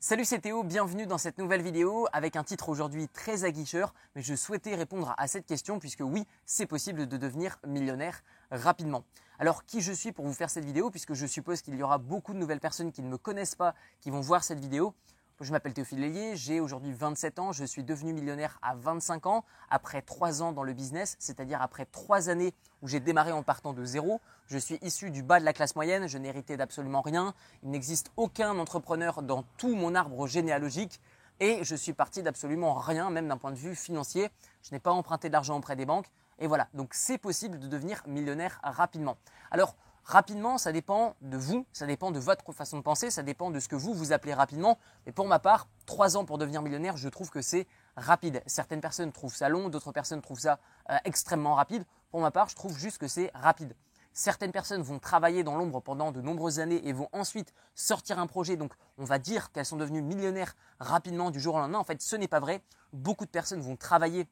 Salut c'est Théo, bienvenue dans cette nouvelle vidéo avec un titre aujourd'hui très aguicheur, mais je souhaitais répondre à cette question puisque oui, c'est possible de devenir millionnaire rapidement. Alors qui je suis pour vous faire cette vidéo puisque je suppose qu'il y aura beaucoup de nouvelles personnes qui ne me connaissent pas qui vont voir cette vidéo? Je m'appelle Théophile Lélier, j'ai aujourd'hui 27 ans, je suis devenu millionnaire à 25 ans, après 3 ans dans le business, c'est-à-dire après 3 années où j'ai démarré en partant de zéro. Je suis issu du bas de la classe moyenne, je n'héritais d'absolument rien, il n'existe aucun entrepreneur dans tout mon arbre généalogique et je suis parti d'absolument rien, même d'un point de vue financier. Je n'ai pas emprunté de l'argent auprès des banques et voilà, donc c'est possible de devenir millionnaire rapidement. Alors, Rapidement, ça dépend de vous, ça dépend de votre façon de penser, ça dépend de ce que vous vous appelez rapidement. Mais pour ma part, trois ans pour devenir millionnaire, je trouve que c'est rapide. Certaines personnes trouvent ça long, d'autres personnes trouvent ça euh, extrêmement rapide. Pour ma part, je trouve juste que c'est rapide. Certaines personnes vont travailler dans l'ombre pendant de nombreuses années et vont ensuite sortir un projet. Donc, on va dire qu'elles sont devenues millionnaires rapidement du jour au lendemain. En fait, ce n'est pas vrai. Beaucoup de personnes vont travailler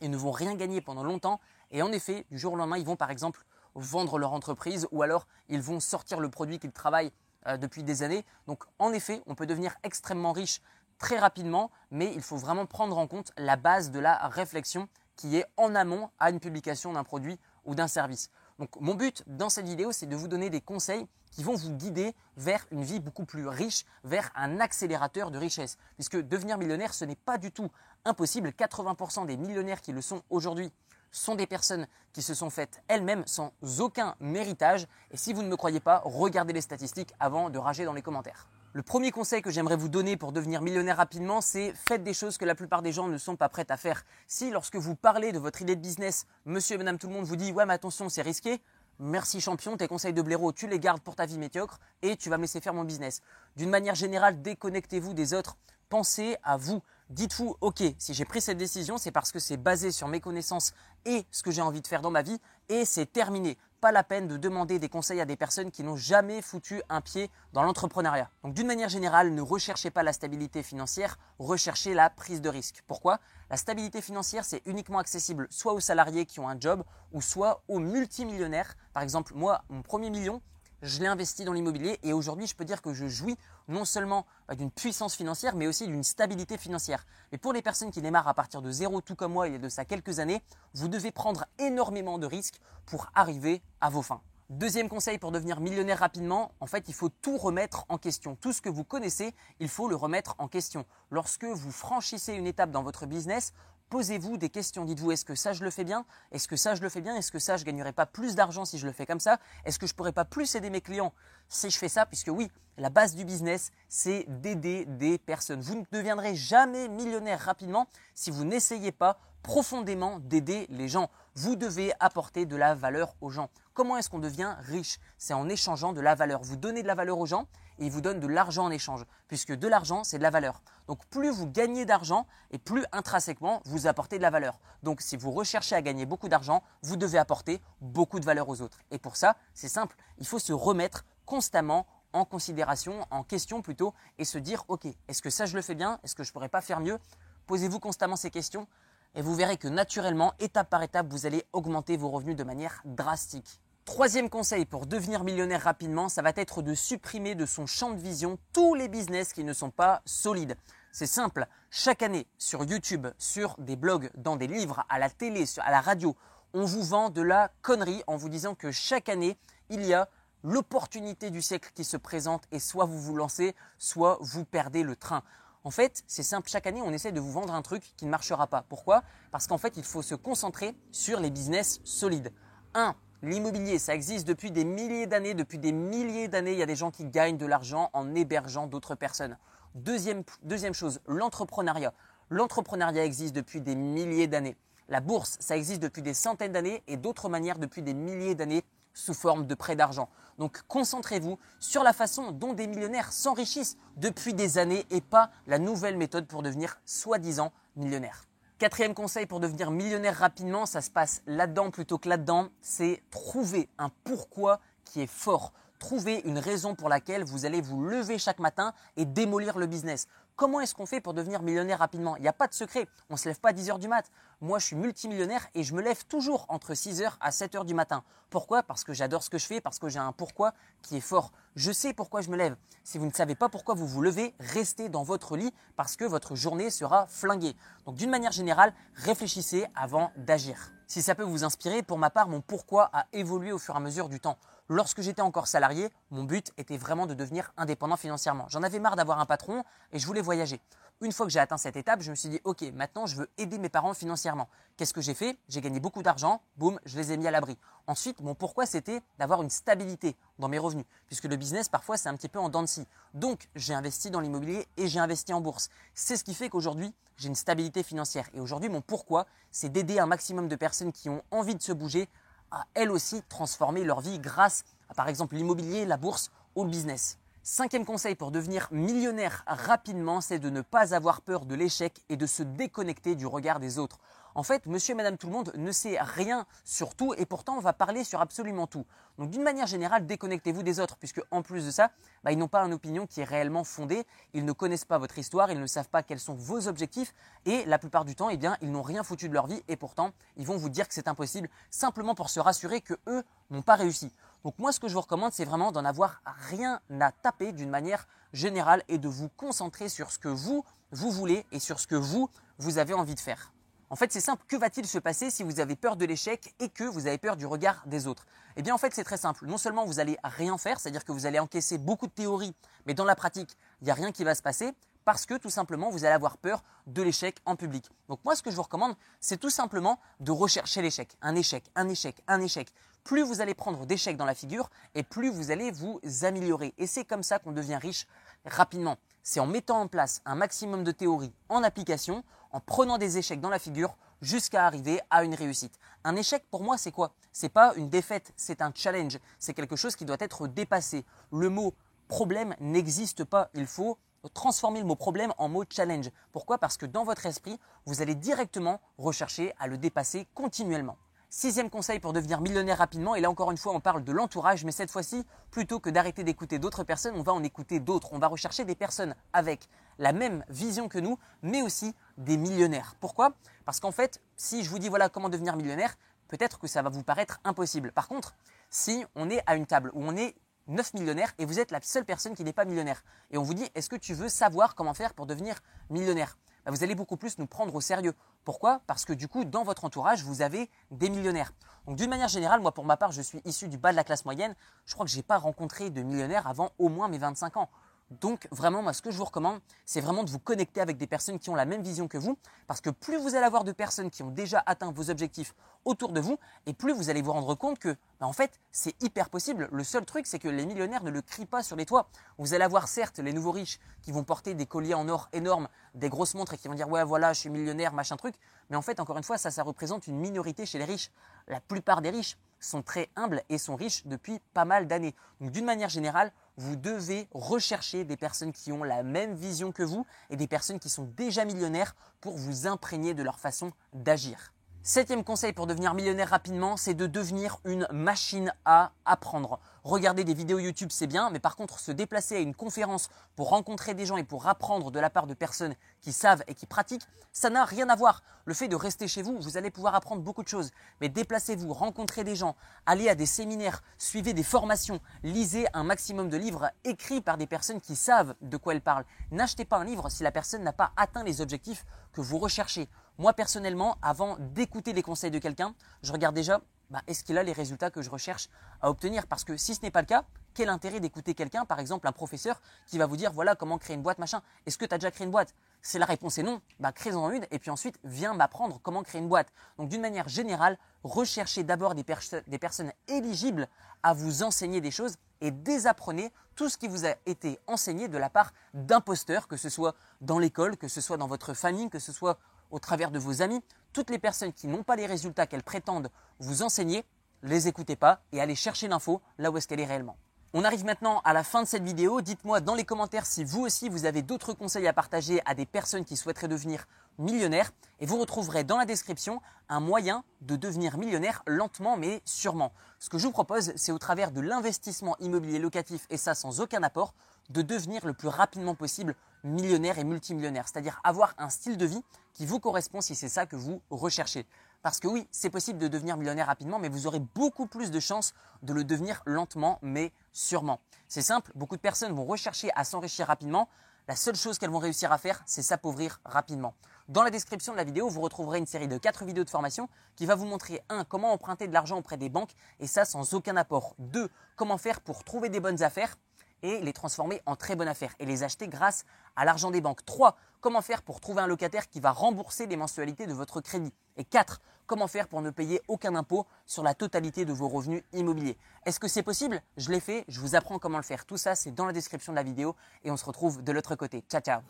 et ne vont rien gagner pendant longtemps. Et en effet, du jour au lendemain, ils vont par exemple vendre leur entreprise ou alors ils vont sortir le produit qu'ils travaillent euh, depuis des années. Donc en effet, on peut devenir extrêmement riche très rapidement, mais il faut vraiment prendre en compte la base de la réflexion qui est en amont à une publication d'un produit ou d'un service. Donc mon but dans cette vidéo, c'est de vous donner des conseils qui vont vous guider vers une vie beaucoup plus riche, vers un accélérateur de richesse. Puisque devenir millionnaire, ce n'est pas du tout impossible. 80% des millionnaires qui le sont aujourd'hui sont des personnes qui se sont faites elles-mêmes sans aucun méritage. Et si vous ne me croyez pas, regardez les statistiques avant de rager dans les commentaires. Le premier conseil que j'aimerais vous donner pour devenir millionnaire rapidement, c'est faites des choses que la plupart des gens ne sont pas prêts à faire. Si lorsque vous parlez de votre idée de business, monsieur et madame tout le monde vous dit ouais mais attention c'est risqué, merci champion, tes conseils de blaireau, tu les gardes pour ta vie médiocre et tu vas me laisser faire mon business. D'une manière générale, déconnectez-vous des autres, pensez à vous. Dites-vous, ok, si j'ai pris cette décision, c'est parce que c'est basé sur mes connaissances et ce que j'ai envie de faire dans ma vie, et c'est terminé. Pas la peine de demander des conseils à des personnes qui n'ont jamais foutu un pied dans l'entrepreneuriat. Donc d'une manière générale, ne recherchez pas la stabilité financière, recherchez la prise de risque. Pourquoi? La stabilité financière, c'est uniquement accessible soit aux salariés qui ont un job, ou soit aux multimillionnaires. Par exemple, moi, mon premier million, je l'ai investi dans l'immobilier et aujourd'hui, je peux dire que je jouis non seulement euh, d'une puissance financière, mais aussi d'une stabilité financière. Et pour les personnes qui démarrent à partir de zéro, tout comme moi, il y a de ça quelques années, vous devez prendre énormément de risques pour arriver à vos fins. Deuxième conseil pour devenir millionnaire rapidement, en fait, il faut tout remettre en question. Tout ce que vous connaissez, il faut le remettre en question. Lorsque vous franchissez une étape dans votre business, Posez-vous des questions. Dites-vous, est-ce que ça je le fais bien? Est-ce que ça je le fais bien? Est-ce que ça je gagnerai pas plus d'argent si je le fais comme ça? Est-ce que je pourrais pas plus aider mes clients si je fais ça? Puisque oui, la base du business, c'est d'aider des personnes. Vous ne deviendrez jamais millionnaire rapidement si vous n'essayez pas profondément d'aider les gens. Vous devez apporter de la valeur aux gens. Comment est-ce qu'on devient riche? C'est en échangeant de la valeur. Vous donnez de la valeur aux gens ils vous donnent de l'argent en échange, puisque de l'argent, c'est de la valeur. Donc plus vous gagnez d'argent et plus intrinsèquement vous apportez de la valeur. Donc si vous recherchez à gagner beaucoup d'argent, vous devez apporter beaucoup de valeur aux autres. Et pour ça, c'est simple, il faut se remettre constamment en considération, en question plutôt, et se dire, ok, est-ce que ça je le fais bien? Est-ce que je pourrais pas faire mieux? Posez-vous constamment ces questions et vous verrez que naturellement, étape par étape, vous allez augmenter vos revenus de manière drastique. Troisième conseil pour devenir millionnaire rapidement, ça va être de supprimer de son champ de vision tous les business qui ne sont pas solides. C'est simple, chaque année sur YouTube, sur des blogs, dans des livres, à la télé, à la radio, on vous vend de la connerie en vous disant que chaque année, il y a l'opportunité du siècle qui se présente et soit vous vous lancez, soit vous perdez le train. En fait, c'est simple, chaque année, on essaie de vous vendre un truc qui ne marchera pas. Pourquoi? Parce qu'en fait, il faut se concentrer sur les business solides. 1. L'immobilier, ça existe depuis des milliers d'années. Depuis des milliers d'années, il y a des gens qui gagnent de l'argent en hébergeant d'autres personnes. Deuxième, chose, l'entrepreneuriat. L'entrepreneuriat existe depuis des milliers d'années. La bourse, ça existe depuis des centaines d'années et d'autres manières depuis des milliers d'années sous forme de prêt d'argent. Donc concentrez-vous sur la façon dont des millionnaires s'enrichissent depuis des années et pas la nouvelle méthode pour devenir soi-disant millionnaire. Quatrième conseil pour devenir millionnaire rapidement, ça se passe là-dedans plutôt que là-dedans, c'est trouver un pourquoi qui est fort. trouver une raison pour laquelle vous allez vous lever chaque matin et démolir le business. Comment est-ce qu'on fait pour devenir millionnaire rapidement? Il n'y a pas de secret. On ne se lève pas à 10 heures du mat. Moi, je suis multimillionnaire et je me lève toujours entre 6 heures à 7 heures du matin. Pourquoi? Parce que j'adore ce que je fais, parce que j'ai un pourquoi qui est fort. Je sais pourquoi je me lève. Si vous ne savez pas pourquoi vous vous levez, restez dans votre lit parce que votre journée sera flinguée. Donc, d'une manière générale, réfléchissez avant d'agir. Si ça peut vous inspirer, pour ma part, mon pourquoi a évolué au fur et à mesure du temps. Lorsque j'étais encore salarié, mon but était vraiment de devenir indépendant financièrement. J'en avais marre d'avoir un patron et je voulais voyager. Une fois que j'ai atteint cette étape, je me suis dit, OK, maintenant je veux aider mes parents financièrement. Qu'est-ce que j'ai fait? J'ai gagné beaucoup d'argent, boum, je les ai mis à l'abri. Ensuite, mon pourquoi c'était d'avoir une stabilité dans mes revenus, puisque le business parfois c'est un petit peu en dents de. Donc j'ai investi dans l'immobilier et j'ai investi en bourse. C'est ce qui fait qu'aujourd'hui j'ai une stabilité financière. Et aujourd'hui mon pourquoi c'est d'aider un maximum de personnes qui ont envie de se bouger à elles aussi transformer leur vie grâce à par exemple l'immobilier, la bourse ou le business. Cinquième conseil pour devenir millionnaire rapidement, c'est de ne pas avoir peur de l'échec et de se déconnecter du regard des autres. En fait, monsieur et madame tout le monde ne sait rien sur tout et pourtant on va parler sur absolument tout. Donc d'une manière générale, déconnectez-vous des autres puisque en plus de ça, bah, ils n'ont pas une opinion qui est réellement fondée, ils ne connaissent pas votre histoire, ils ne savent pas quels sont vos objectifs et la plupart du temps, eh ils n'ont rien foutu de leur vie et pourtant, ils vont vous dire que c'est impossible simplement pour se rassurer que eux n'ont pas réussi. Donc moi, ce que je vous recommande, c'est vraiment d'en avoir rien à taper d'une manière générale et de vous concentrer sur ce que vous, vous voulez et sur ce que vous, vous avez envie de faire. En fait, c'est simple. Que va-t-il se passer si vous avez peur de l'échec et que vous avez peur du regard des autres? Eh bien, en fait, c'est très simple. Non seulement vous allez rien faire, c'est-à-dire que vous allez encaisser beaucoup de théories, mais dans la pratique, il n'y a rien qui va se passer parce que tout simplement, vous allez avoir peur de l'échec en public. Donc moi, ce que je vous recommande, c'est tout simplement de rechercher l'échec. Un échec, un échec, un échec. Plus vous allez prendre d'échecs dans la figure et plus vous allez vous améliorer. Et c'est comme ça qu'on devient riche rapidement. C'est en mettant en place un maximum de théories en application en prenant des échecs dans la figure jusqu'à arriver à une réussite. Un échec pour moi c'est quoi? C'est pas une défaite, c'est un challenge, c'est quelque chose qui doit être dépassé. Le mot problème n'existe pas, il faut transformer le mot problème en mot challenge. Pourquoi? Parce que dans votre esprit, vous allez directement rechercher à le dépasser continuellement. Sixième conseil pour devenir millionnaire rapidement, et là encore une fois on parle de l'entourage, mais cette fois-ci, plutôt que d'arrêter d'écouter d'autres personnes, on va en écouter d'autres. On va rechercher des personnes avec la même vision que nous, mais aussi des millionnaires. Pourquoi? Parce qu'en fait, si je vous dis voilà comment devenir millionnaire, peut-être que ça va vous paraître impossible. Par contre, si on est à une table où on est 9 millionnaires et vous êtes la seule personne qui n'est pas millionnaire, et on vous dit est-ce que tu veux savoir comment faire pour devenir millionnaire? Bah, vous allez beaucoup plus nous prendre au sérieux. Pourquoi? Parce que du coup, dans votre entourage, vous avez des millionnaires. Donc d'une manière générale, moi pour ma part, je suis issu du bas de la classe moyenne. Je crois que je n'ai pas rencontré de millionnaires avant au moins mes 25 ans. Donc vraiment, moi, ce que je vous recommande, c'est vraiment de vous connecter avec des personnes qui ont la même vision que vous, parce que plus vous allez avoir de personnes qui ont déjà atteint vos objectifs autour de vous, et plus vous allez vous rendre compte que, bah, en fait, c'est hyper possible. Le seul truc, c'est que les millionnaires ne le crient pas sur les toits. Vous allez avoir certes les nouveaux riches qui vont porter des colliers en or énormes, des grosses montres et qui vont dire ouais voilà, je suis millionnaire, machin truc. Mais en fait, encore une fois, ça, ça représente une minorité chez les riches. La plupart des riches sont très humbles et sont riches depuis pas mal d'années. Donc d'une manière générale, vous devez rechercher des personnes qui ont la même vision que vous et des personnes qui sont déjà millionnaires pour vous imprégner de leur façon d'agir. Septième conseil pour devenir millionnaire rapidement, c'est de devenir une machine à apprendre. Regarder des vidéos YouTube, c'est bien, mais par contre, se déplacer à une conférence pour rencontrer des gens et pour apprendre de la part de personnes qui savent et qui pratiquent, ça n'a rien à voir. Le fait de rester chez vous, vous allez pouvoir apprendre beaucoup de choses. Mais déplacez-vous, rencontrez des gens, allez à des séminaires, suivez des formations, lisez un maximum de livres écrits par des personnes qui savent de quoi elles parlent. N'achetez pas un livre si la personne n'a pas atteint les objectifs que vous recherchez. Moi, personnellement, avant d'écouter les conseils de quelqu'un, je regarde déjà bah, est-ce qu'il a les résultats que je recherche à obtenir? Parce que si ce n'est pas le cas, quel intérêt d'écouter quelqu'un, par exemple un professeur, qui va vous dire voilà comment créer une boîte, machin. Est-ce que tu as déjà créé une boîte? Si la réponse est non, bah, crée-en une et puis ensuite viens m'apprendre comment créer une boîte. Donc d'une manière générale, recherchez d'abord des, des personnes éligibles à vous enseigner des choses et désapprenez tout ce qui vous a été enseigné de la part d'imposteurs, que ce soit dans l'école, que ce soit dans votre famille, que ce soit au travers de vos amis, toutes les personnes qui n'ont pas les résultats qu'elles prétendent vous enseigner, les écoutez pas et allez chercher l'info là où est-ce qu'elle est réellement. On arrive maintenant à la fin de cette vidéo. Dites-moi dans les commentaires si vous aussi vous avez d'autres conseils à partager à des personnes qui souhaiteraient devenir millionnaire et vous retrouverez dans la description un moyen de devenir millionnaire lentement mais sûrement. Ce que je vous propose, c'est au travers de l'investissement immobilier locatif et ça sans aucun apport, de devenir le plus rapidement possible millionnaire et multimillionnaire, c'est-à-dire avoir un style de vie qui vous correspond si c'est ça que vous recherchez. Parce que oui, c'est possible de devenir millionnaire rapidement, mais vous aurez beaucoup plus de chances de le devenir lentement, mais sûrement. C'est simple, beaucoup de personnes vont rechercher à s'enrichir rapidement. La seule chose qu'elles vont réussir à faire, c'est s'appauvrir rapidement. Dans la description de la vidéo, vous retrouverez une série de 4 vidéos de formation qui va vous montrer 1. Comment emprunter de l'argent auprès des banques, et ça sans aucun apport. 2. Comment faire pour trouver des bonnes affaires et les transformer en très bonnes affaires et les acheter grâce à l'argent des banques. 3. Comment faire pour trouver un locataire qui va rembourser les mensualités de votre crédit? Et 4. Comment faire pour ne payer aucun impôt sur la totalité de vos revenus immobiliers? Est-ce que c'est possible? Je l'ai fait, je vous apprends comment le faire. Tout ça, c'est dans la description de la vidéo et on se retrouve de l'autre côté. Ciao, ciao